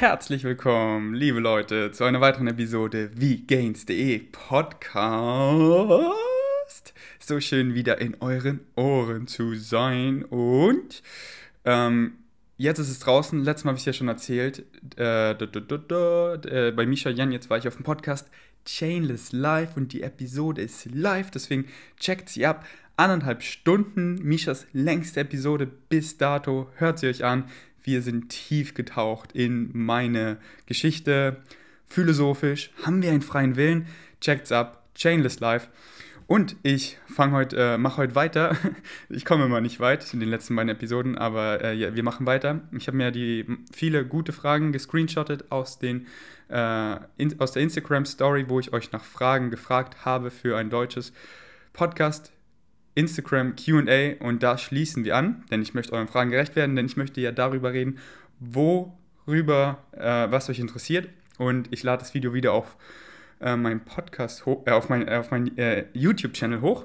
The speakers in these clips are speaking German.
Herzlich willkommen, liebe Leute, zu einer weiteren Episode wie Gains.de Podcast. So schön wieder in euren Ohren zu sein. Und ähm, jetzt ist es draußen. Letztes Mal habe ich es ja schon erzählt. Äh, da, da, da, äh, bei Misha Jan, jetzt war ich auf dem Podcast Chainless Live und die Episode ist live. Deswegen checkt sie ab. Anderthalb Stunden, Mishas längste Episode bis dato. Hört sie euch an wir sind tief getaucht in meine Geschichte. Philosophisch, haben wir einen freien Willen? Checkt's ab, Chainless Life. Und ich fange heute, äh, mache heute weiter. Ich komme immer nicht weit in den letzten beiden Episoden, aber äh, ja, wir machen weiter. Ich habe mir die viele gute Fragen gescreenshottet aus, den, äh, in, aus der Instagram Story, wo ich euch nach Fragen gefragt habe für ein deutsches Podcast Instagram QA und da schließen wir an, denn ich möchte euren Fragen gerecht werden, denn ich möchte ja darüber reden, worüber, äh, was euch interessiert. Und ich lade das Video wieder auf äh, meinen Podcast hoch, äh, auf meinen auf mein, äh, YouTube-Channel hoch.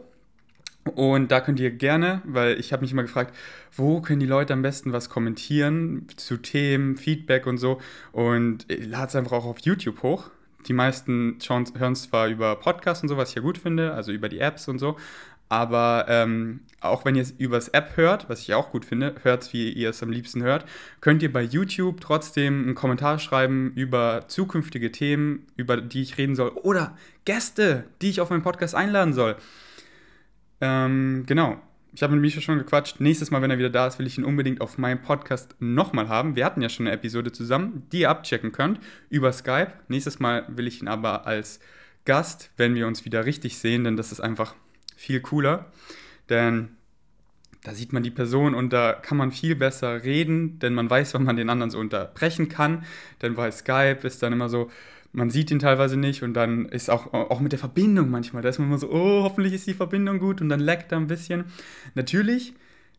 Und da könnt ihr gerne, weil ich habe mich immer gefragt, wo können die Leute am besten was kommentieren zu Themen, Feedback und so. Und ich lade es einfach auch auf YouTube hoch. Die meisten hören es zwar über Podcasts und so, was ich ja gut finde, also über die Apps und so, aber ähm, auch wenn ihr es übers App hört, was ich auch gut finde, hört es, wie ihr es am liebsten hört, könnt ihr bei YouTube trotzdem einen Kommentar schreiben über zukünftige Themen, über die ich reden soll. Oder Gäste, die ich auf meinen Podcast einladen soll. Ähm, genau. Ich habe mit Misha schon gequatscht. Nächstes Mal, wenn er wieder da ist, will ich ihn unbedingt auf meinem Podcast nochmal haben. Wir hatten ja schon eine Episode zusammen, die ihr abchecken könnt über Skype. Nächstes Mal will ich ihn aber als Gast, wenn wir uns wieder richtig sehen, denn das ist einfach viel cooler, denn da sieht man die Person und da kann man viel besser reden, denn man weiß, wann man den anderen so unterbrechen kann. Denn bei Skype ist dann immer so, man sieht ihn teilweise nicht und dann ist auch, auch mit der Verbindung manchmal, da ist man immer so, oh, hoffentlich ist die Verbindung gut und dann leckt er ein bisschen. Natürlich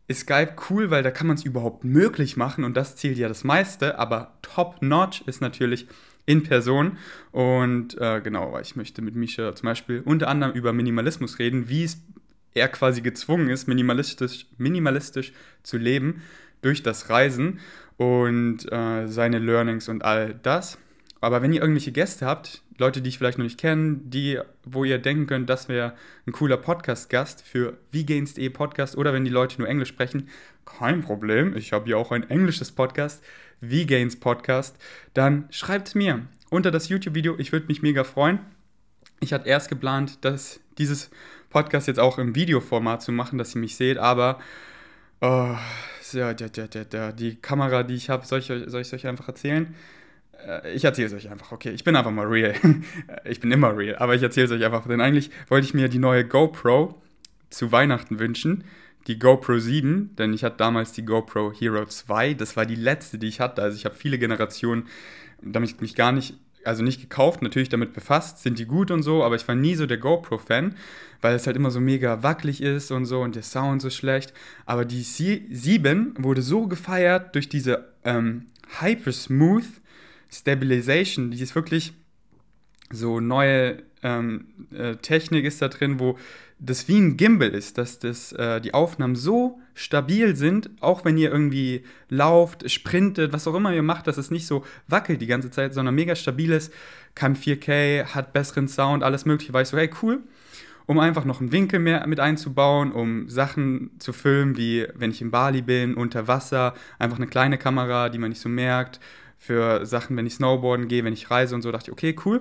ist Skype cool, weil da kann man es überhaupt möglich machen und das zählt ja das meiste, aber top-notch ist natürlich in Person. Und äh, genau, weil ich möchte mit Misha zum Beispiel unter anderem über Minimalismus reden, wie es er quasi gezwungen ist, minimalistisch, minimalistisch zu leben durch das Reisen und äh, seine Learnings und all das. Aber wenn ihr irgendwelche Gäste habt, Leute, die ich vielleicht noch nicht kenne, die, wo ihr denken könnt, das wäre ein cooler Podcast-Gast für Vgains.de Podcast oder wenn die Leute nur Englisch sprechen, kein Problem. Ich habe ja auch ein englisches Podcast, Vgains Podcast. Dann schreibt mir unter das YouTube-Video. Ich würde mich mega freuen. Ich hatte erst geplant, dass dieses Podcast jetzt auch im Videoformat zu machen, dass ihr mich seht, aber oh, ja, der, der, die Kamera, die ich habe, soll ich, soll ich euch einfach erzählen? Äh, ich erzähle es euch einfach, okay. Ich bin einfach mal real. ich bin immer real, aber ich erzähle es euch einfach. Denn eigentlich wollte ich mir die neue GoPro zu Weihnachten wünschen. Die GoPro 7, denn ich hatte damals die GoPro Hero 2. Das war die letzte, die ich hatte. Also ich habe viele Generationen damit mich gar nicht, also nicht gekauft, natürlich damit befasst, sind die gut und so, aber ich war nie so der GoPro-Fan, weil es halt immer so mega wackelig ist und so und der Sound so schlecht. Aber die 7 wurde so gefeiert durch diese ähm, Hyper Smooth Stabilization, die ist wirklich so neue ähm, äh, Technik ist da drin, wo das wie ein Gimbal ist, dass das, äh, die Aufnahmen so stabil sind, auch wenn ihr irgendwie lauft, sprintet, was auch immer ihr macht, dass es nicht so wackelt die ganze Zeit, sondern mega stabil ist, kann 4K, hat besseren Sound, alles mögliche, war ich so, hey cool, um einfach noch einen Winkel mehr mit einzubauen, um Sachen zu filmen, wie wenn ich in Bali bin, unter Wasser, einfach eine kleine Kamera, die man nicht so merkt, für Sachen, wenn ich Snowboarden gehe, wenn ich reise und so, dachte ich, okay, cool.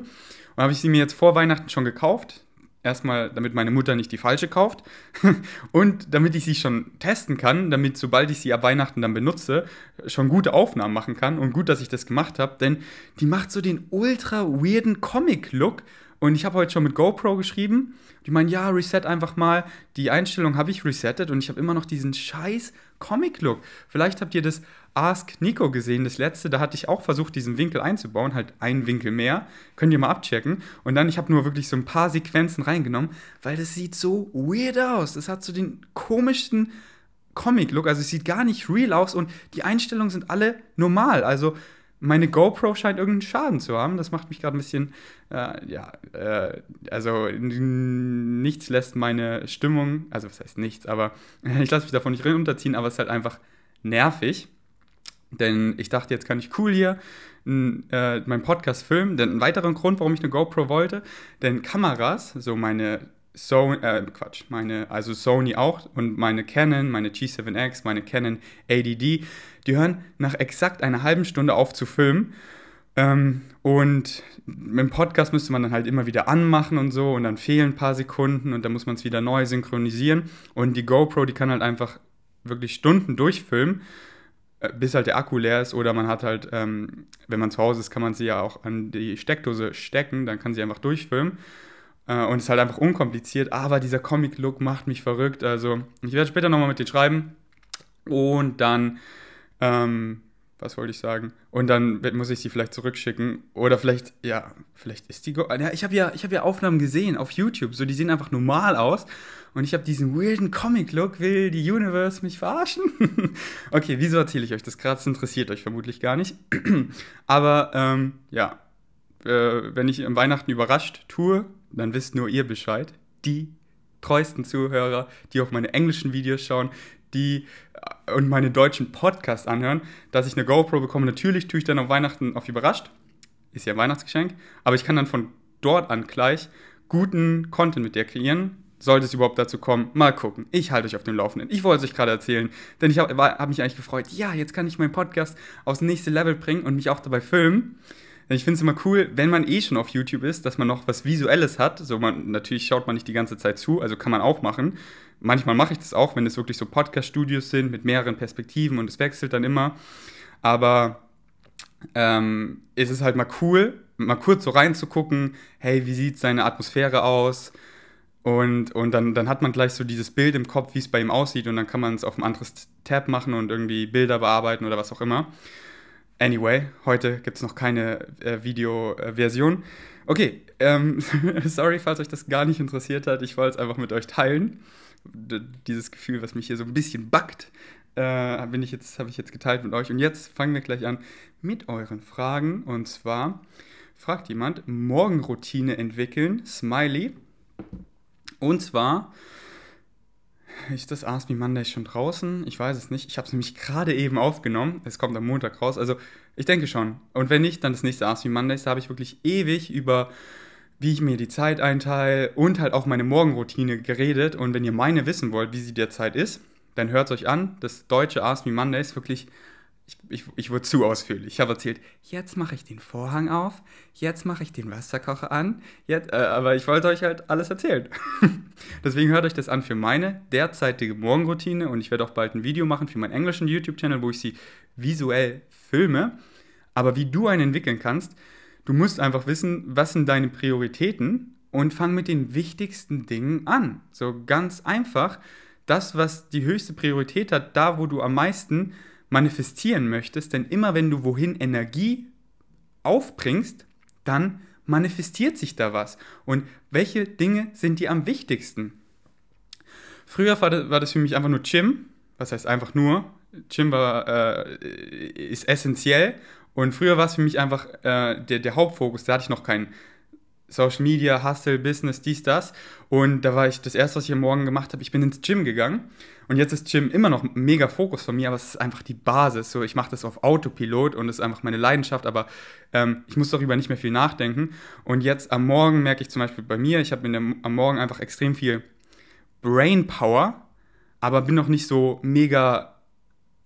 Und habe ich sie mir jetzt vor Weihnachten schon gekauft. Erstmal, damit meine Mutter nicht die falsche kauft. und damit ich sie schon testen kann, damit sobald ich sie ab Weihnachten dann benutze, schon gute Aufnahmen machen kann. Und gut, dass ich das gemacht habe, denn die macht so den ultra weirden Comic-Look. Und ich habe heute schon mit GoPro geschrieben. Die meinen, ja, reset einfach mal. Die Einstellung habe ich resettet und ich habe immer noch diesen scheiß Comic-Look. Vielleicht habt ihr das Ask Nico gesehen, das letzte, da hatte ich auch versucht, diesen Winkel einzubauen, halt einen Winkel mehr. Könnt ihr mal abchecken. Und dann, ich habe nur wirklich so ein paar Sequenzen reingenommen, weil das sieht so weird aus. Es hat so den komischsten Comic-Look, also es sieht gar nicht real aus und die Einstellungen sind alle normal. Also meine GoPro scheint irgendeinen Schaden zu haben. Das macht mich gerade ein bisschen, äh, ja, äh, also nichts lässt meine Stimmung, also was heißt nichts, aber ich lasse mich davon nicht runterziehen, aber es ist halt einfach nervig. Denn ich dachte, jetzt kann ich cool hier äh, meinen Podcast filmen. Denn ein weiterer Grund, warum ich eine GoPro wollte, denn Kameras, so meine Sony, äh, Quatsch, meine, also Sony auch und meine Canon, meine G7X, meine Canon ADD, die hören nach exakt einer halben Stunde auf zu filmen. Ähm, und dem Podcast müsste man dann halt immer wieder anmachen und so und dann fehlen ein paar Sekunden und dann muss man es wieder neu synchronisieren. Und die GoPro, die kann halt einfach wirklich Stunden durchfilmen, äh, bis halt der Akku leer ist oder man hat halt, ähm, wenn man zu Hause ist, kann man sie ja auch an die Steckdose stecken, dann kann sie einfach durchfilmen. Äh, und es ist halt einfach unkompliziert, aber dieser Comic-Look macht mich verrückt. Also, ich werde später nochmal mit dir schreiben. Und dann, ähm, was wollte ich sagen? Und dann muss ich sie vielleicht zurückschicken. Oder vielleicht, ja, vielleicht ist die. Go ja, ich habe ja, hab ja Aufnahmen gesehen auf YouTube. So, die sehen einfach normal aus. Und ich habe diesen weirden Comic-Look. Will die Universe mich verarschen? okay, wieso erzähle ich euch das gerade? Das interessiert euch vermutlich gar nicht. Aber, ähm, ja. Äh, wenn ich im Weihnachten überrascht tue, dann wisst nur ihr Bescheid. Die treuesten Zuhörer, die auf meine englischen Videos schauen, die äh, und meine deutschen Podcasts anhören, dass ich eine GoPro bekomme. Natürlich tue ich dann auf Weihnachten auf überrascht. Ist ja ein Weihnachtsgeschenk. Aber ich kann dann von dort an gleich guten Content mit der kreieren. Sollte es überhaupt dazu kommen, mal gucken. Ich halte euch auf dem Laufenden. Ich wollte es euch gerade erzählen, denn ich habe hab mich eigentlich gefreut, ja, jetzt kann ich meinen Podcast aufs nächste Level bringen und mich auch dabei filmen. Ich finde es immer cool, wenn man eh schon auf YouTube ist, dass man noch was Visuelles hat. So man, natürlich schaut man nicht die ganze Zeit zu, also kann man auch machen. Manchmal mache ich das auch, wenn es wirklich so Podcast-Studios sind mit mehreren Perspektiven und es wechselt dann immer. Aber ähm, ist es halt mal cool, mal kurz so reinzugucken, hey, wie sieht seine Atmosphäre aus? Und, und dann, dann hat man gleich so dieses Bild im Kopf, wie es bei ihm aussieht, und dann kann man es auf ein anderes Tab machen und irgendwie Bilder bearbeiten oder was auch immer. Anyway, heute gibt es noch keine äh, Videoversion. Okay, ähm, sorry, falls euch das gar nicht interessiert hat. Ich wollte es einfach mit euch teilen. D dieses Gefühl, was mich hier so ein bisschen backt, äh, habe ich jetzt geteilt mit euch. Und jetzt fangen wir gleich an mit euren Fragen. Und zwar fragt jemand: Morgenroutine entwickeln, Smiley. Und zwar ist das Ask Me Monday schon draußen? Ich weiß es nicht. Ich habe es nämlich gerade eben aufgenommen. Es kommt am Montag raus. Also ich denke schon. Und wenn nicht, dann das nächste Ask Me Mondays. Da habe ich wirklich ewig über, wie ich mir die Zeit einteile und halt auch meine Morgenroutine geredet. Und wenn ihr meine wissen wollt, wie sie derzeit ist, dann hört es euch an. Das deutsche Ask Me Mondays wirklich ich, ich, ich wurde zu ausführlich. Ich habe erzählt, jetzt mache ich den Vorhang auf, jetzt mache ich den Wasserkocher an, jetzt, äh, aber ich wollte euch halt alles erzählen. Deswegen hört euch das an für meine derzeitige Morgenroutine und ich werde auch bald ein Video machen für meinen englischen YouTube-Channel, wo ich sie visuell filme. Aber wie du einen entwickeln kannst, du musst einfach wissen, was sind deine Prioritäten und fang mit den wichtigsten Dingen an. So ganz einfach, das, was die höchste Priorität hat, da, wo du am meisten manifestieren möchtest, denn immer wenn du wohin Energie aufbringst, dann manifestiert sich da was. Und welche Dinge sind dir am wichtigsten? Früher war das, für mich einfach nur Gym. Was heißt einfach nur? Gym war, äh, ist essentiell. Und früher war es für mich einfach äh, der, der Hauptfokus. Da hatte ich noch keinen Social Media, Hustle, Business, dies, das. Und da war ich, das erste, was ich am Morgen gemacht habe, ich bin ins Gym gegangen. Und jetzt ist Gym immer noch mega Fokus von mir, aber es ist einfach die Basis. So, ich mache das auf Autopilot und es ist einfach meine Leidenschaft, aber ähm, ich muss darüber nicht mehr viel nachdenken. Und jetzt am Morgen merke ich zum Beispiel bei mir, ich habe am Morgen einfach extrem viel Brain Power, aber bin noch nicht so mega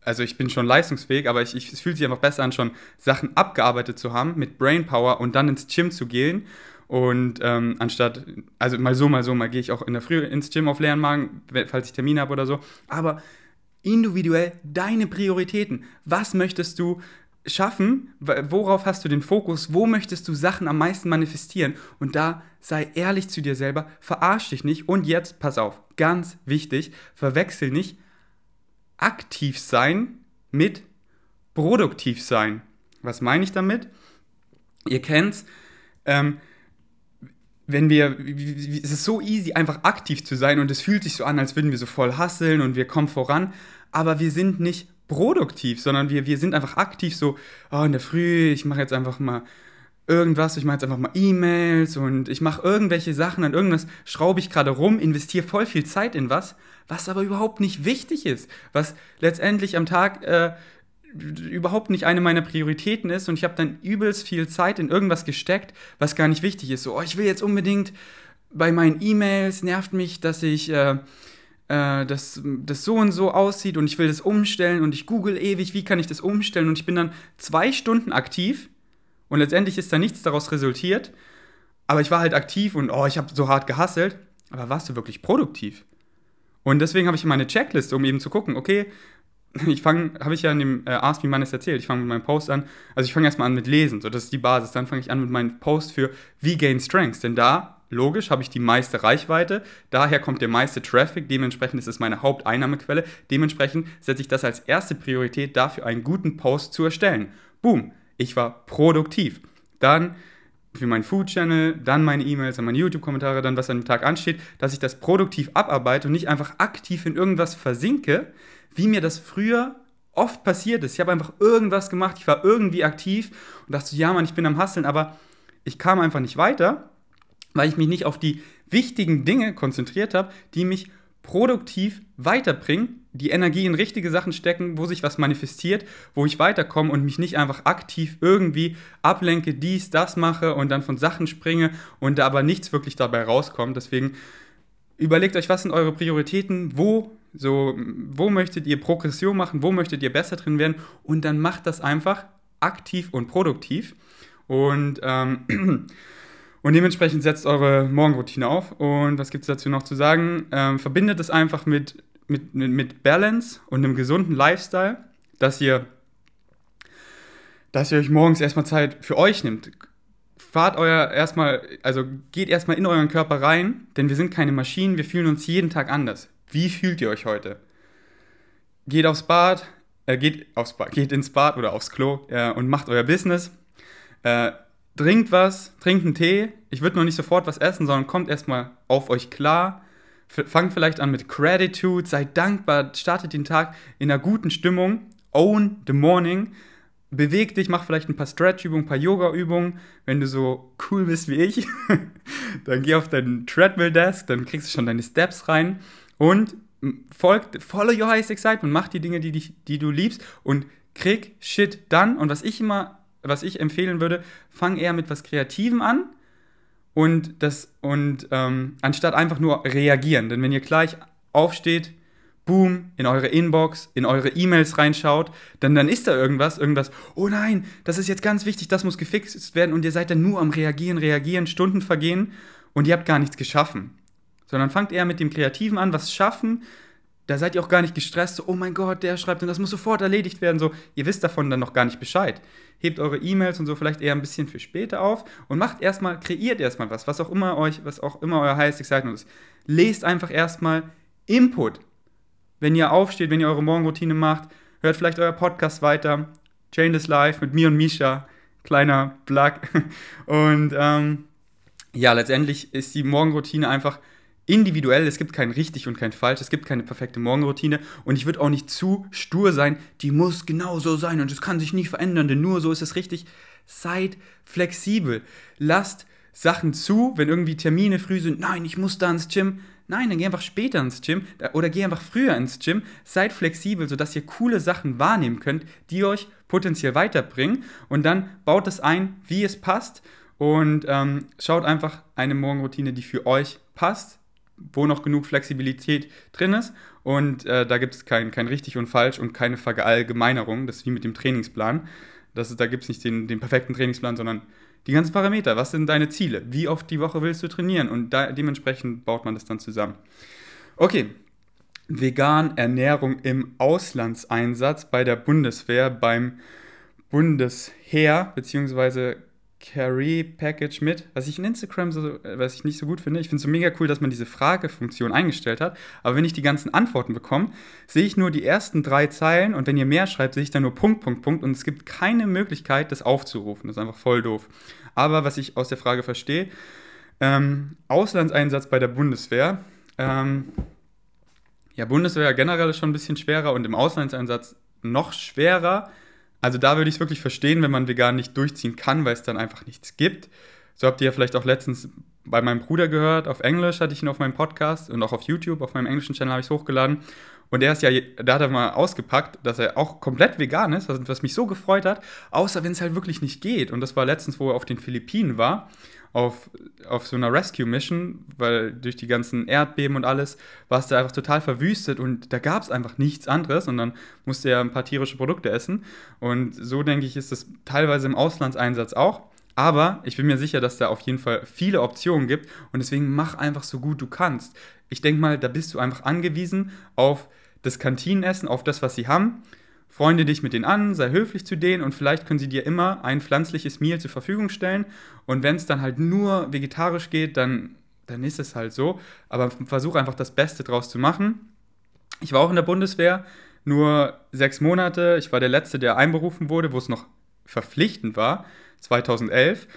also ich bin schon leistungsfähig, aber ich, ich, es fühlt sich einfach besser an, schon Sachen abgearbeitet zu haben mit Brain Power und dann ins Gym zu gehen und ähm, anstatt, also mal so, mal so, mal gehe ich auch in der Früh ins Gym auf leeren Magen, falls ich Termine habe oder so. Aber individuell deine Prioritäten. Was möchtest du schaffen? Worauf hast du den Fokus? Wo möchtest du Sachen am meisten manifestieren? Und da sei ehrlich zu dir selber, verarsch dich nicht. Und jetzt, pass auf, ganz wichtig, verwechsel nicht aktiv sein mit produktiv sein. Was meine ich damit? Ihr kennt's. Ähm, wenn wir, es ist so easy, einfach aktiv zu sein und es fühlt sich so an, als würden wir so voll hasseln und wir kommen voran, aber wir sind nicht produktiv, sondern wir, wir sind einfach aktiv so, oh, in der Früh, ich mache jetzt einfach mal irgendwas, ich mache jetzt einfach mal E-Mails und ich mache irgendwelche Sachen, an irgendwas schraube ich gerade rum, investiere voll viel Zeit in was, was aber überhaupt nicht wichtig ist, was letztendlich am Tag äh, überhaupt nicht eine meiner Prioritäten ist und ich habe dann übelst viel Zeit in irgendwas gesteckt, was gar nicht wichtig ist. So, oh, ich will jetzt unbedingt bei meinen E-Mails, nervt mich, dass ich, äh, äh, dass das so und so aussieht und ich will das umstellen und ich google ewig, wie kann ich das umstellen und ich bin dann zwei Stunden aktiv und letztendlich ist da nichts daraus resultiert, aber ich war halt aktiv und oh, ich habe so hart gehasselt, aber warst du wirklich produktiv? Und deswegen habe ich meine Checkliste, um eben zu gucken, okay, ich fange, habe ich ja in dem äh, Ask Me Mannes erzählt, ich fange mit meinem Post an, also ich fange erstmal an mit Lesen, so das ist die Basis, dann fange ich an mit meinem Post für Wie Gain Strengths, denn da, logisch, habe ich die meiste Reichweite, daher kommt der meiste Traffic, dementsprechend ist es meine Haupteinnahmequelle, dementsprechend setze ich das als erste Priorität dafür, einen guten Post zu erstellen. Boom, ich war produktiv. Dann für meinen Food-Channel, dann meine E-Mails, dann meine YouTube-Kommentare, dann was an dem Tag ansteht, dass ich das produktiv abarbeite und nicht einfach aktiv in irgendwas versinke, wie mir das früher oft passiert ist. Ich habe einfach irgendwas gemacht, ich war irgendwie aktiv und dachte, ja Mann, ich bin am Hasseln, aber ich kam einfach nicht weiter, weil ich mich nicht auf die wichtigen Dinge konzentriert habe, die mich produktiv weiterbringen, die Energie in richtige Sachen stecken, wo sich was manifestiert, wo ich weiterkomme und mich nicht einfach aktiv irgendwie ablenke, dies, das mache und dann von Sachen springe und da aber nichts wirklich dabei rauskommt. Deswegen überlegt euch, was sind eure Prioritäten, wo so, wo möchtet ihr Progression machen, wo möchtet ihr besser drin werden und dann macht das einfach aktiv und produktiv und ähm, Und dementsprechend setzt eure Morgenroutine auf. Und was gibt es dazu noch zu sagen? Ähm, verbindet es einfach mit, mit, mit Balance und einem gesunden Lifestyle, dass ihr, dass ihr euch morgens erstmal Zeit für euch nimmt. Fahrt euer erstmal, also geht erstmal in euren Körper rein, denn wir sind keine Maschinen, wir fühlen uns jeden Tag anders. Wie fühlt ihr euch heute? Geht aufs Bad, äh, geht aufs Bad, geht ins Bad oder aufs Klo äh, und macht euer Business. Äh, trinkt was, trinkt einen Tee. Ich würde noch nicht sofort was essen, sondern kommt erstmal auf euch klar. Fangt vielleicht an mit Gratitude, seid dankbar, startet den Tag in einer guten Stimmung. Own the morning. Beweg dich, mach vielleicht ein paar Stretch-Übungen, ein paar Yoga-Übungen. Wenn du so cool bist wie ich, dann geh auf deinen Treadmill-Desk, dann kriegst du schon deine Steps rein und folgt, follow your highest excitement, mach die Dinge, die, dich, die du liebst und krieg Shit dann. Und was ich immer was ich empfehlen würde, fang eher mit was Kreativem an und das und ähm, anstatt einfach nur reagieren. Denn wenn ihr gleich aufsteht, boom, in eure Inbox, in eure E-Mails reinschaut, dann, dann ist da irgendwas, irgendwas, oh nein, das ist jetzt ganz wichtig, das muss gefixt werden und ihr seid dann nur am Reagieren, Reagieren, Stunden vergehen und ihr habt gar nichts geschaffen. Sondern fangt eher mit dem Kreativen an, was schaffen, da seid ihr auch gar nicht gestresst, so, oh mein Gott, der schreibt und das muss sofort erledigt werden. So, ihr wisst davon dann noch gar nicht Bescheid. Hebt eure E-Mails und so vielleicht eher ein bisschen für später auf und macht erstmal, kreiert erstmal was, was auch immer euch, was auch immer euer highest excitement ist. Lest einfach erstmal Input. Wenn ihr aufsteht, wenn ihr eure Morgenroutine macht, hört vielleicht euer Podcast weiter. Chainless Life mit mir und Misha. Kleiner Plug. Und ähm, ja, letztendlich ist die Morgenroutine einfach individuell, es gibt kein richtig und kein falsch, es gibt keine perfekte Morgenroutine und ich würde auch nicht zu stur sein, die muss genau so sein und es kann sich nie verändern, denn nur so ist es richtig. Seid flexibel. Lasst Sachen zu, wenn irgendwie Termine früh sind, nein, ich muss da ins Gym. Nein, dann geh einfach später ins Gym oder geh einfach früher ins Gym. Seid flexibel, sodass ihr coole Sachen wahrnehmen könnt, die euch potenziell weiterbringen. Und dann baut es ein, wie es passt. Und ähm, schaut einfach eine Morgenroutine, die für euch passt, wo noch genug Flexibilität drin ist. Und äh, da gibt es kein, kein richtig und falsch und keine Verallgemeinerung. Das ist wie mit dem Trainingsplan. Das ist, da gibt es nicht den, den perfekten Trainingsplan, sondern die ganzen Parameter. Was sind deine Ziele? Wie oft die Woche willst du trainieren? Und da, dementsprechend baut man das dann zusammen. Okay, vegan Ernährung im Auslandseinsatz bei der Bundeswehr, beim Bundesheer, beziehungsweise Carry Package mit, was ich in Instagram so, was ich nicht so gut finde. Ich finde es so mega cool, dass man diese Fragefunktion eingestellt hat. Aber wenn ich die ganzen Antworten bekomme, sehe ich nur die ersten drei Zeilen und wenn ihr mehr schreibt, sehe ich dann nur Punkt, Punkt, Punkt und es gibt keine Möglichkeit, das aufzurufen. Das ist einfach voll doof. Aber was ich aus der Frage verstehe, ähm, Auslandseinsatz bei der Bundeswehr. Ähm, ja, Bundeswehr generell ist schon ein bisschen schwerer und im Auslandseinsatz noch schwerer also da würde ich es wirklich verstehen, wenn man vegan nicht durchziehen kann, weil es dann einfach nichts gibt. So habt ihr ja vielleicht auch letztens bei meinem Bruder gehört, auf Englisch hatte ich ihn auf meinem Podcast und auch auf YouTube, auf meinem englischen Channel habe ich es hochgeladen. Und er ist ja, da hat er mal ausgepackt, dass er auch komplett vegan ist, was mich so gefreut hat, außer wenn es halt wirklich nicht geht. Und das war letztens, wo er auf den Philippinen war, auf, auf so einer Rescue-Mission, weil durch die ganzen Erdbeben und alles war es da einfach total verwüstet und da gab es einfach nichts anderes und dann musste er ein paar tierische Produkte essen. Und so denke ich, ist das teilweise im Auslandseinsatz auch. Aber ich bin mir sicher, dass da auf jeden Fall viele Optionen gibt und deswegen mach einfach so gut du kannst. Ich denke mal, da bist du einfach angewiesen auf das Kantinenessen, auf das, was sie haben. Freunde dich mit denen an, sei höflich zu denen und vielleicht können sie dir immer ein pflanzliches Meal zur Verfügung stellen. Und wenn es dann halt nur vegetarisch geht, dann, dann ist es halt so. Aber versuch einfach das Beste draus zu machen. Ich war auch in der Bundeswehr, nur sechs Monate. Ich war der Letzte, der einberufen wurde, wo es noch verpflichtend war, 2011.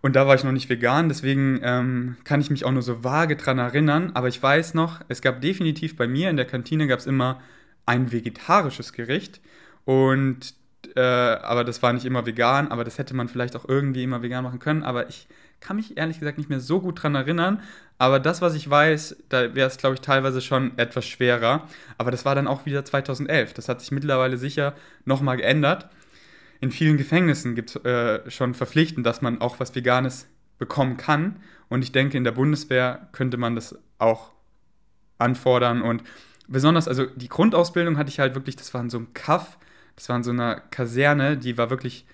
Und da war ich noch nicht vegan, deswegen ähm, kann ich mich auch nur so vage dran erinnern. Aber ich weiß noch, es gab definitiv bei mir in der Kantine gab es immer ein vegetarisches Gericht. Und äh, aber das war nicht immer vegan, aber das hätte man vielleicht auch irgendwie immer vegan machen können. Aber ich kann mich ehrlich gesagt nicht mehr so gut dran erinnern. Aber das, was ich weiß, da wäre es, glaube ich, teilweise schon etwas schwerer. Aber das war dann auch wieder 2011. Das hat sich mittlerweile sicher nochmal geändert in vielen Gefängnissen gibt es äh, schon verpflichtend, dass man auch was Veganes bekommen kann. Und ich denke, in der Bundeswehr könnte man das auch anfordern. Und besonders, also die Grundausbildung hatte ich halt wirklich, das war in so einem Kaff, das war in so einer Kaserne, die war wirklich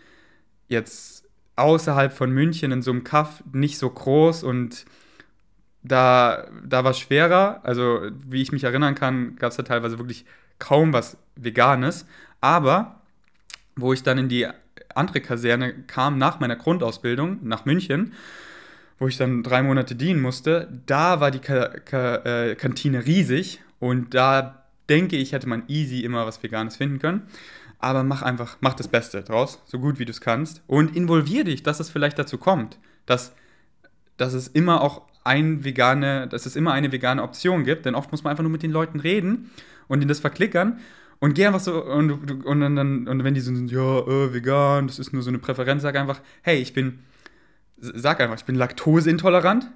jetzt außerhalb von München in so einem Kaff nicht so groß und da, da war es schwerer. Also, wie ich mich erinnern kann, gab es da teilweise wirklich kaum was Veganes. Aber wo ich dann in die andere Kaserne kam nach meiner Grundausbildung nach München, wo ich dann drei Monate dienen musste, da war die Ka Ka äh, Kantine riesig und da denke ich, hätte man easy immer was Veganes finden können. Aber mach einfach, mach das Beste draus, so gut wie du es kannst und involvier dich, dass es vielleicht dazu kommt, dass, dass es immer auch ein vegane, dass es immer eine vegane Option gibt, denn oft muss man einfach nur mit den Leuten reden und ihnen das verklickern und geh einfach so, und, und, dann, und wenn die so sind, ja, äh, vegan, das ist nur so eine Präferenz, sag einfach, hey, ich bin, sag einfach, ich bin laktoseintolerant.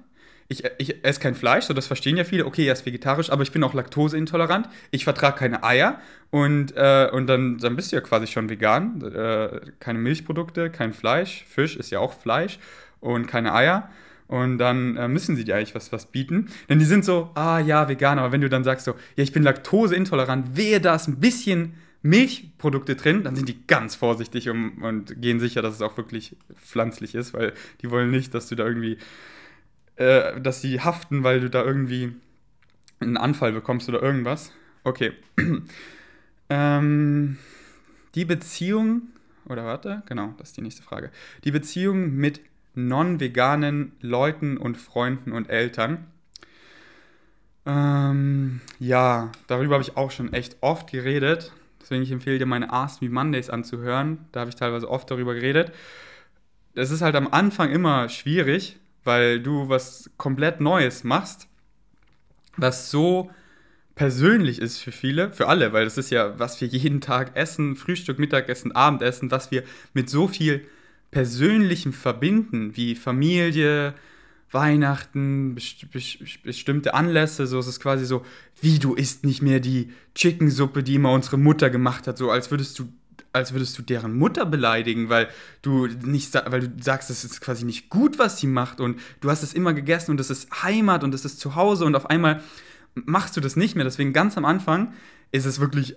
Ich, ich esse kein Fleisch, so das verstehen ja viele. Okay, er ist vegetarisch, aber ich bin auch laktoseintolerant. Ich vertrage keine Eier und, äh, und dann, dann bist du ja quasi schon vegan. Äh, keine Milchprodukte, kein Fleisch. Fisch ist ja auch Fleisch und keine Eier. Und dann äh, müssen sie dir eigentlich was, was bieten. Denn die sind so, ah ja, vegan, aber wenn du dann sagst so, ja, ich bin laktoseintolerant, wehe, da ist ein bisschen Milchprodukte drin, dann sind die ganz vorsichtig und, und gehen sicher, dass es auch wirklich pflanzlich ist, weil die wollen nicht, dass du da irgendwie, äh, dass sie haften, weil du da irgendwie einen Anfall bekommst oder irgendwas. Okay. ähm, die Beziehung, oder warte, genau, das ist die nächste Frage. Die Beziehung mit non-veganen Leuten und Freunden und Eltern. Ähm, ja, darüber habe ich auch schon echt oft geredet. Deswegen ich empfehle dir meine Ask Me Mondays anzuhören. Da habe ich teilweise oft darüber geredet. Es ist halt am Anfang immer schwierig, weil du was komplett Neues machst, was so persönlich ist für viele, für alle, weil das ist ja, was wir jeden Tag essen, Frühstück, Mittagessen, Abendessen, was wir mit so viel Persönlichem verbinden, wie Familie, Weihnachten, best best bestimmte Anlässe, so es ist quasi so, wie du isst nicht mehr die Chickensuppe, die immer unsere Mutter gemacht hat, so als würdest du als würdest du deren Mutter beleidigen, weil du nicht weil du sagst, das ist quasi nicht gut, was sie macht und du hast es immer gegessen und das ist Heimat und das ist zu Hause und auf einmal machst du das nicht mehr. Deswegen ganz am Anfang ist es wirklich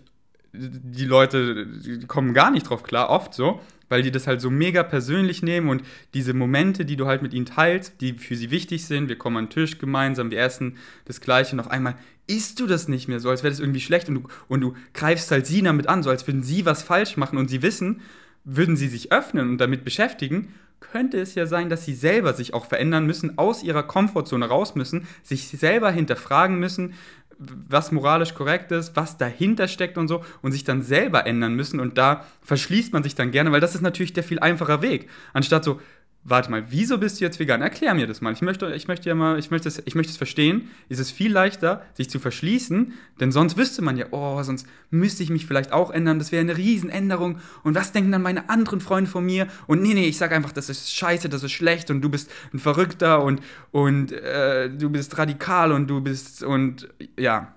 die Leute die kommen gar nicht drauf klar, oft so weil die das halt so mega persönlich nehmen und diese Momente, die du halt mit ihnen teilst, die für sie wichtig sind, wir kommen an den Tisch gemeinsam, wir essen das Gleiche und auf einmal isst du das nicht mehr, so als wäre das irgendwie schlecht und du, und du greifst halt sie damit an, so als würden sie was falsch machen und sie wissen, würden sie sich öffnen und damit beschäftigen, könnte es ja sein, dass sie selber sich auch verändern müssen, aus ihrer Komfortzone raus müssen, sich selber hinterfragen müssen, was moralisch korrekt ist, was dahinter steckt und so und sich dann selber ändern müssen. Und da verschließt man sich dann gerne, weil das ist natürlich der viel einfacher Weg, anstatt so, warte mal, wieso bist du jetzt vegan? Erklär mir das mal. Ich möchte, ich möchte ja mal, ich möchte es, ich möchte es verstehen. Ist es viel leichter, sich zu verschließen, denn sonst wüsste man ja, oh, sonst müsste ich mich vielleicht auch ändern. Das wäre eine Riesenänderung. Und was denken dann meine anderen Freunde von mir? Und nee, nee, ich sage einfach, das ist scheiße, das ist schlecht und du bist ein Verrückter und, und äh, du bist radikal und du bist und ja.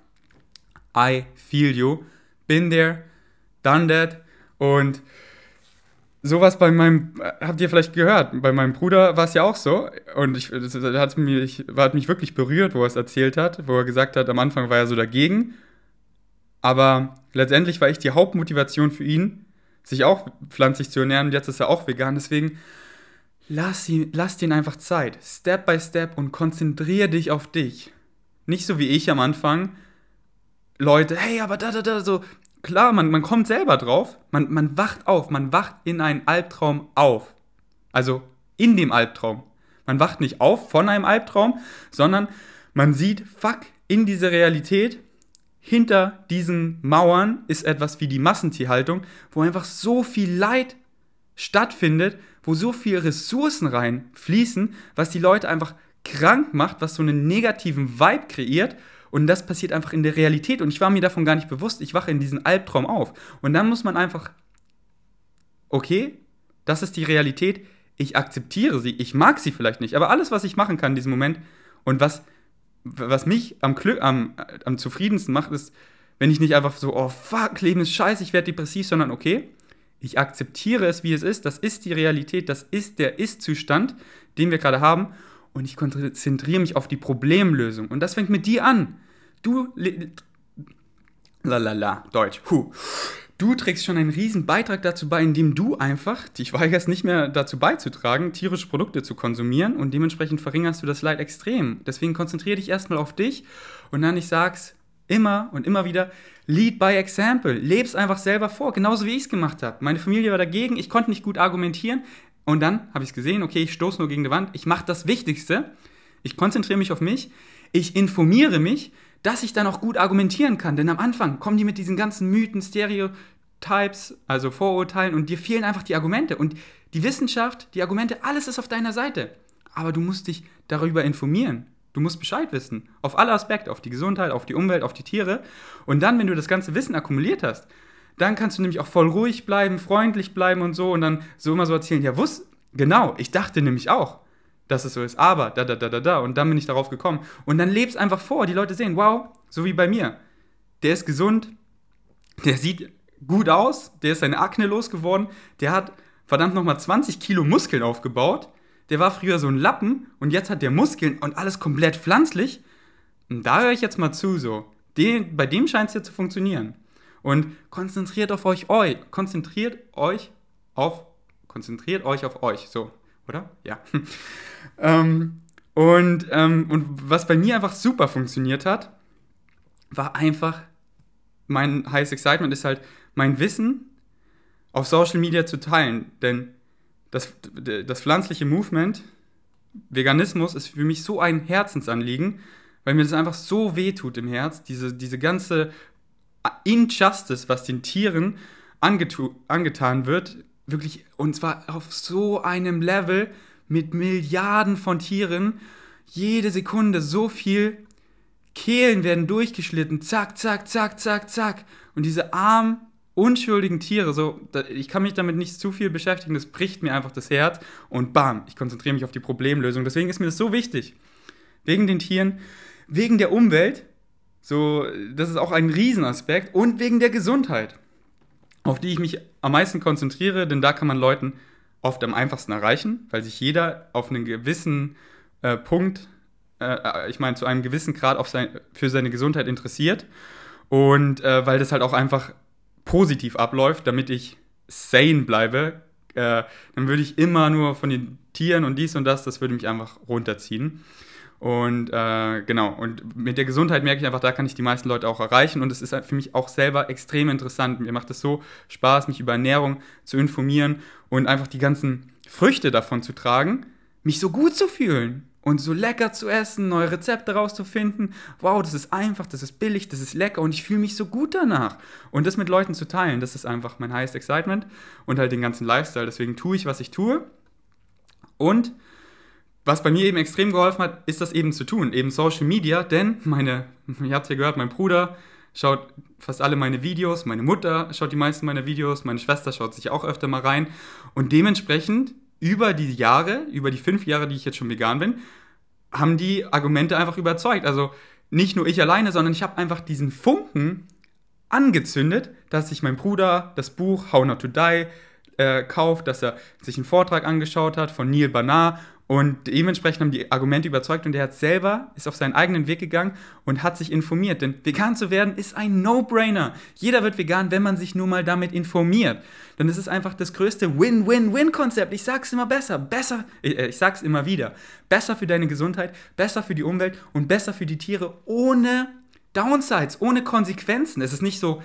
I feel you. Been there, done that. Und sowas bei meinem, habt ihr vielleicht gehört, bei meinem Bruder war es ja auch so. Und ich, das hat mich, hat mich wirklich berührt, wo er es erzählt hat, wo er gesagt hat, am Anfang war er so dagegen. Aber letztendlich war ich die Hauptmotivation für ihn, sich auch pflanzlich zu ernähren. Und jetzt ist er auch vegan. Deswegen lass, ihn, lass den einfach Zeit. Step by Step und konzentriere dich auf dich. Nicht so wie ich am Anfang. Leute, hey, aber da, da, da, so, klar, man, man kommt selber drauf, man, man wacht auf, man wacht in einen Albtraum auf. Also in dem Albtraum. Man wacht nicht auf von einem Albtraum, sondern man sieht, fuck, in dieser Realität, hinter diesen Mauern ist etwas wie die Massentierhaltung, wo einfach so viel Leid stattfindet, wo so viele Ressourcen reinfließen, was die Leute einfach krank macht, was so einen negativen Vibe kreiert und das passiert einfach in der Realität. Und ich war mir davon gar nicht bewusst. Ich wache in diesen Albtraum auf. Und dann muss man einfach, okay, das ist die Realität. Ich akzeptiere sie. Ich mag sie vielleicht nicht. Aber alles, was ich machen kann in diesem Moment und was, was mich am, am, am zufriedensten macht, ist, wenn ich nicht einfach so, oh fuck, Leben ist scheiße, ich werde depressiv, sondern okay, ich akzeptiere es, wie es ist. Das ist die Realität. Das ist der Ist-Zustand, den wir gerade haben. Und ich konzentriere mich auf die Problemlösung. Und das fängt mit dir an. Du. Lalala, Deutsch. Huh. Du trägst schon einen riesen Beitrag dazu bei, indem du einfach dich weigerst, nicht mehr dazu beizutragen, tierische Produkte zu konsumieren und dementsprechend verringerst du das Leid extrem. Deswegen konzentriere dich erstmal auf dich und dann ich sag's immer und immer wieder, lead by example. Leb's einfach selber vor, genauso wie ich es gemacht habe. Meine Familie war dagegen, ich konnte nicht gut argumentieren und dann habe ich es gesehen, okay, ich stoße nur gegen die Wand, ich mache das Wichtigste, ich konzentriere mich auf mich, ich informiere mich, dass ich dann auch gut argumentieren kann. Denn am Anfang kommen die mit diesen ganzen Mythen, Stereotypes, also Vorurteilen und dir fehlen einfach die Argumente. Und die Wissenschaft, die Argumente, alles ist auf deiner Seite. Aber du musst dich darüber informieren. Du musst Bescheid wissen. Auf alle Aspekte, auf die Gesundheit, auf die Umwelt, auf die Tiere. Und dann, wenn du das ganze Wissen akkumuliert hast, dann kannst du nämlich auch voll ruhig bleiben, freundlich bleiben und so und dann so immer so erzählen, ja, wusst, genau, ich dachte nämlich auch dass es so ist. Aber, da, da, da, da, da. Und dann bin ich darauf gekommen. Und dann lebst einfach vor. Die Leute sehen, wow, so wie bei mir. Der ist gesund, der sieht gut aus, der ist seine Akne losgeworden, der hat verdammt nochmal 20 Kilo Muskeln aufgebaut. Der war früher so ein Lappen und jetzt hat der Muskeln und alles komplett pflanzlich. Und da höre ich jetzt mal zu, so. Den, bei dem scheint es ja zu funktionieren. Und konzentriert auf euch, euch, konzentriert euch auf, konzentriert euch auf euch, so oder? Ja. ähm, und, ähm, und was bei mir einfach super funktioniert hat, war einfach, mein Highest Excitement ist halt, mein Wissen auf Social Media zu teilen. Denn das, das pflanzliche Movement, Veganismus, ist für mich so ein Herzensanliegen, weil mir das einfach so weh tut im Herz, diese, diese ganze Injustice, was den Tieren angetan wird, wirklich, und zwar auf so einem Level mit Milliarden von Tieren, jede Sekunde so viel Kehlen werden durchgeschlitten, zack, zack, zack, zack, zack. Und diese armen, unschuldigen Tiere, so, ich kann mich damit nicht zu viel beschäftigen, das bricht mir einfach das Herz. Und bam, ich konzentriere mich auf die Problemlösung. Deswegen ist mir das so wichtig. Wegen den Tieren, wegen der Umwelt, so, das ist auch ein Riesenaspekt. Und wegen der Gesundheit auf die ich mich am meisten konzentriere, denn da kann man Leuten oft am einfachsten erreichen, weil sich jeder auf einen gewissen äh, Punkt, äh, ich meine zu einem gewissen Grad auf sein, für seine Gesundheit interessiert und äh, weil das halt auch einfach positiv abläuft, damit ich sane bleibe, äh, dann würde ich immer nur von den Tieren und dies und das, das würde mich einfach runterziehen. Und äh, genau, und mit der Gesundheit merke ich einfach, da kann ich die meisten Leute auch erreichen. Und es ist halt für mich auch selber extrem interessant. Mir macht es so Spaß, mich über Ernährung zu informieren und einfach die ganzen Früchte davon zu tragen, mich so gut zu fühlen und so lecker zu essen, neue Rezepte rauszufinden. Wow, das ist einfach, das ist billig, das ist lecker und ich fühle mich so gut danach. Und das mit Leuten zu teilen, das ist einfach mein highest excitement und halt den ganzen Lifestyle. Deswegen tue ich, was ich tue. Und was bei mir eben extrem geholfen hat, ist das eben zu tun, eben Social Media, denn meine, ihr habt ja gehört, mein Bruder schaut fast alle meine Videos, meine Mutter schaut die meisten meiner Videos, meine Schwester schaut sich auch öfter mal rein und dementsprechend über die Jahre, über die fünf Jahre, die ich jetzt schon vegan bin, haben die Argumente einfach überzeugt. Also nicht nur ich alleine, sondern ich habe einfach diesen Funken angezündet, dass sich mein Bruder das Buch How Not to Die äh, kauft, dass er sich einen Vortrag angeschaut hat von Neil Barnard und dementsprechend haben die Argumente überzeugt und er hat selber, ist auf seinen eigenen Weg gegangen und hat sich informiert. Denn vegan zu werden ist ein No-Brainer. Jeder wird vegan, wenn man sich nur mal damit informiert. Dann ist es einfach das größte Win-Win-Win-Konzept. Ich sag's immer besser, besser, ich, äh, ich sag's immer wieder. Besser für deine Gesundheit, besser für die Umwelt und besser für die Tiere ohne Downsides, ohne Konsequenzen. Es ist nicht so,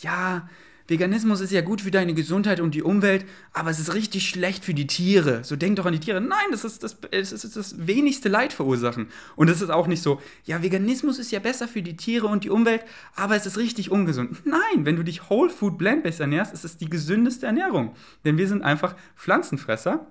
ja, Veganismus ist ja gut für deine Gesundheit und die Umwelt, aber es ist richtig schlecht für die Tiere. So denk doch an die Tiere. Nein, das ist das, das, ist das wenigste Leid verursachen. Und es ist auch nicht so, ja, Veganismus ist ja besser für die Tiere und die Umwelt, aber es ist richtig ungesund. Nein, wenn du dich Whole Food Plant-Based ernährst, ist es die gesündeste Ernährung. Denn wir sind einfach Pflanzenfresser.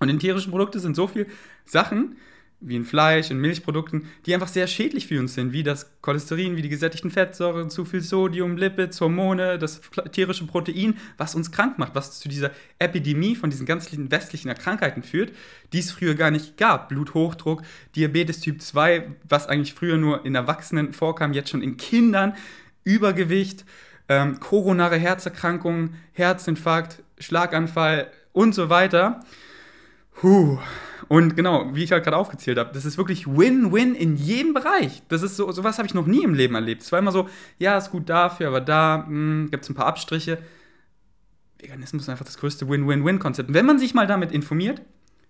Und in tierischen Produkten sind so viele Sachen, wie in Fleisch, in Milchprodukten, die einfach sehr schädlich für uns sind, wie das Cholesterin, wie die gesättigten Fettsäuren, zu viel Sodium, Lipids, Hormone, das tierische Protein, was uns krank macht, was zu dieser Epidemie von diesen ganzen westlichen Krankheiten führt, die es früher gar nicht gab. Bluthochdruck, Diabetes Typ 2, was eigentlich früher nur in Erwachsenen vorkam, jetzt schon in Kindern, Übergewicht, ähm, koronare Herzerkrankungen, Herzinfarkt, Schlaganfall und so weiter. Puh. Und genau, wie ich halt gerade aufgezählt habe, das ist wirklich Win-Win in jedem Bereich. Das ist so, sowas habe ich noch nie im Leben erlebt. Es war immer so, ja, ist gut dafür, aber da hm, gibt es ein paar Abstriche. Veganismus ist einfach das größte Win-Win-Win-Konzept. Wenn man sich mal damit informiert,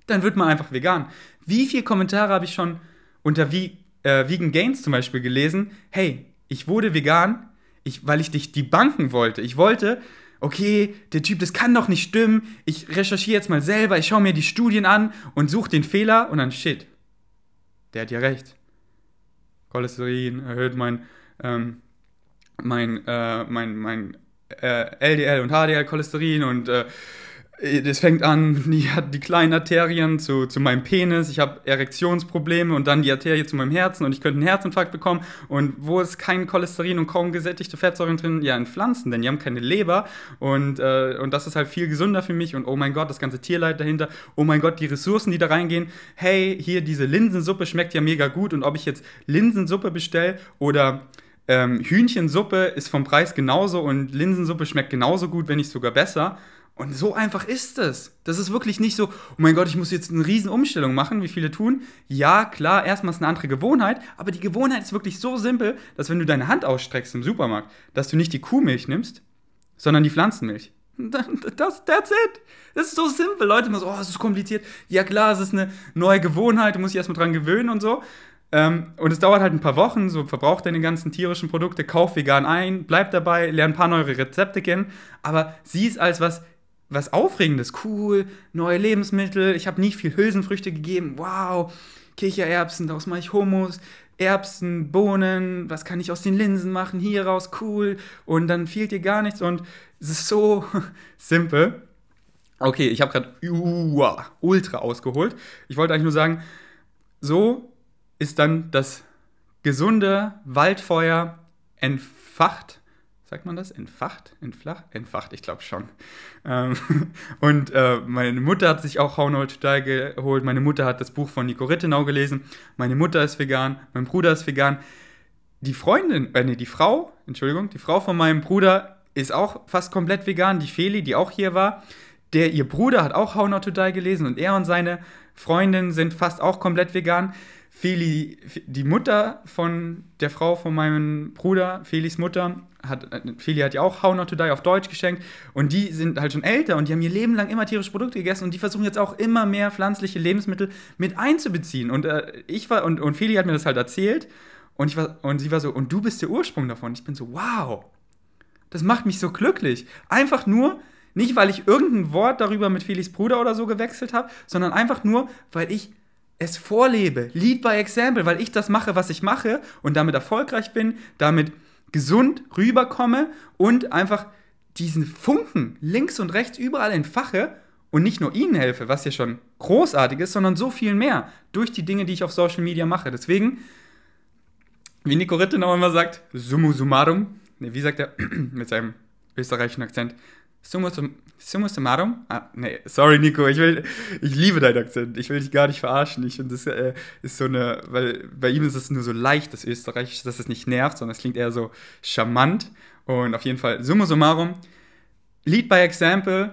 dann wird man einfach vegan. Wie viele Kommentare habe ich schon unter wie, äh, Vegan Gains zum Beispiel gelesen? Hey, ich wurde vegan, ich, weil ich dich debunken wollte. Ich wollte, okay, der Typ, das kann doch nicht stimmen, ich recherchiere jetzt mal selber, ich schaue mir die Studien an und suche den Fehler und dann shit. Der hat ja recht. Cholesterin erhöht mein, ähm, mein, äh, mein, mein äh, LDL und HDL-Cholesterin und äh, das fängt an, die die kleinen Arterien zu, zu meinem Penis, ich habe Erektionsprobleme und dann die Arterie zu meinem Herzen und ich könnte einen Herzinfarkt bekommen. Und wo ist kein Cholesterin und kaum gesättigte Fettsäuren drin? Ja, in Pflanzen, denn die haben keine Leber und, äh, und das ist halt viel gesünder für mich und oh mein Gott, das ganze Tierleid dahinter, oh mein Gott, die Ressourcen, die da reingehen. Hey, hier diese Linsensuppe schmeckt ja mega gut und ob ich jetzt Linsensuppe bestelle oder ähm, Hühnchensuppe ist vom Preis genauso und Linsensuppe schmeckt genauso gut, wenn nicht sogar besser. Und so einfach ist es. Das ist wirklich nicht so, oh mein Gott, ich muss jetzt eine riesen Umstellung machen, wie viele tun. Ja, klar, erstmal ist eine andere Gewohnheit, aber die Gewohnheit ist wirklich so simpel, dass wenn du deine Hand ausstreckst im Supermarkt, dass du nicht die Kuhmilch nimmst, sondern die Pflanzenmilch. Das, that's it. Das ist so simpel. Leute immer so, oh, es ist kompliziert. Ja klar, es ist eine neue Gewohnheit, du musst dich erstmal dran gewöhnen und so. Ähm, und es dauert halt ein paar Wochen, so verbraucht deine ganzen tierischen Produkte, kauf vegan ein, bleib dabei, lern ein paar neue Rezepte kennen, aber sieh es als was, was Aufregendes, cool, neue Lebensmittel, ich habe nie viel Hülsenfrüchte gegeben, wow, Kichererbsen, daraus mache ich Hummus, Erbsen, Bohnen, was kann ich aus den Linsen machen, hier raus, cool, und dann fehlt dir gar nichts. Und es ist so simpel. Okay, ich habe gerade ultra ausgeholt. Ich wollte eigentlich nur sagen, so ist dann das gesunde Waldfeuer entfacht sagt man das? Entfacht? Entflacht? Entfacht, ich glaube schon. Ähm, und äh, meine Mutter hat sich auch How Not to geholt. Meine Mutter hat das Buch von Nico Rittenau gelesen. Meine Mutter ist vegan, mein Bruder ist vegan. Die Freundin, äh, nee, die Frau, Entschuldigung, die Frau von meinem Bruder ist auch fast komplett vegan. Die Feli, die auch hier war. Der, ihr Bruder hat auch How Not to Die gelesen und er und seine Freundin sind fast auch komplett vegan. Feli, die Mutter von der Frau von meinem Bruder, Felis Mutter, hat, Feli hat ja auch How Not to Die auf Deutsch geschenkt und die sind halt schon älter und die haben ihr Leben lang immer tierische Produkte gegessen und die versuchen jetzt auch immer mehr pflanzliche Lebensmittel mit einzubeziehen. Und äh, ich war, und, und Feli hat mir das halt erzählt und, ich war, und sie war so, und du bist der Ursprung davon. Ich bin so, wow, das macht mich so glücklich. Einfach nur, nicht weil ich irgendein Wort darüber mit Felis Bruder oder so gewechselt habe, sondern einfach nur, weil ich es vorlebe, Lead by Example, weil ich das mache, was ich mache und damit erfolgreich bin, damit gesund rüberkomme und einfach diesen Funken links und rechts überall entfache und nicht nur ihnen helfe, was ja schon großartig ist, sondern so viel mehr durch die Dinge, die ich auf Social Media mache. Deswegen, wie Nico Rittenau immer sagt, summu summarum, nee, wie sagt er mit seinem österreichischen Akzent, summa, summa summarum, ah, nee, sorry Nico, ich will, ich liebe deinen Akzent, ich will dich gar nicht verarschen, ich finde das äh, ist so eine, weil bei ihm ist es nur so leicht, das Österreichisch, dass es nicht nervt, sondern es klingt eher so charmant. Und auf jeden Fall summa summarum, lead by example,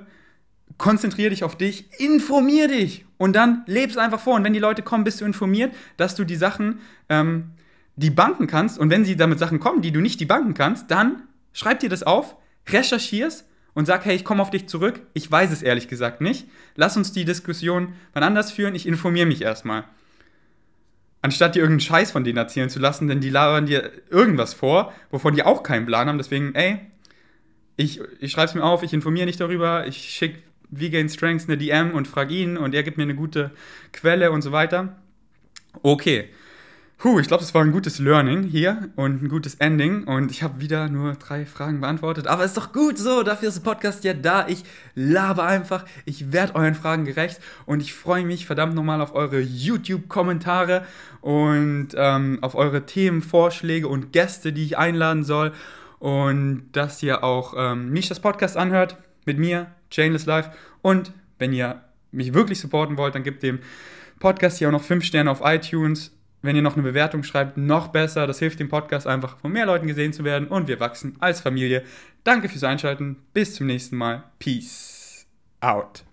konzentriere dich auf dich, informier dich. Und dann lebst einfach vor. Und wenn die Leute kommen, bist du informiert, dass du die Sachen, ähm, die banken kannst. Und wenn sie damit Sachen kommen, die du nicht die banken kannst, dann schreib dir das auf, recherchierst und sag, hey, ich komme auf dich zurück. Ich weiß es ehrlich gesagt nicht. Lass uns die Diskussion wann anders führen. Ich informiere mich erstmal. Anstatt dir irgendeinen Scheiß von denen erzählen zu lassen, denn die labern dir irgendwas vor, wovon die auch keinen Plan haben. Deswegen, ey, ich, ich schreibe es mir auf, ich informiere nicht darüber, ich schicke V-Gain Strengths eine DM und frage ihn und er gibt mir eine gute Quelle und so weiter. Okay, Puh, ich glaube, das war ein gutes Learning hier und ein gutes Ending. Und ich habe wieder nur drei Fragen beantwortet. Aber ist doch gut so, dafür ist der Podcast ja da. Ich labe einfach, ich werde euren Fragen gerecht und ich freue mich verdammt nochmal auf eure YouTube-Kommentare und ähm, auf eure Themenvorschläge und Gäste, die ich einladen soll. Und dass ihr auch ähm, Mishas Podcast anhört mit mir, Chainless Life. Und wenn ihr mich wirklich supporten wollt, dann gebt dem Podcast hier auch noch 5 Sterne auf iTunes wenn ihr noch eine Bewertung schreibt, noch besser. Das hilft dem Podcast einfach, von mehr Leuten gesehen zu werden und wir wachsen als Familie. Danke fürs Einschalten. Bis zum nächsten Mal. Peace out.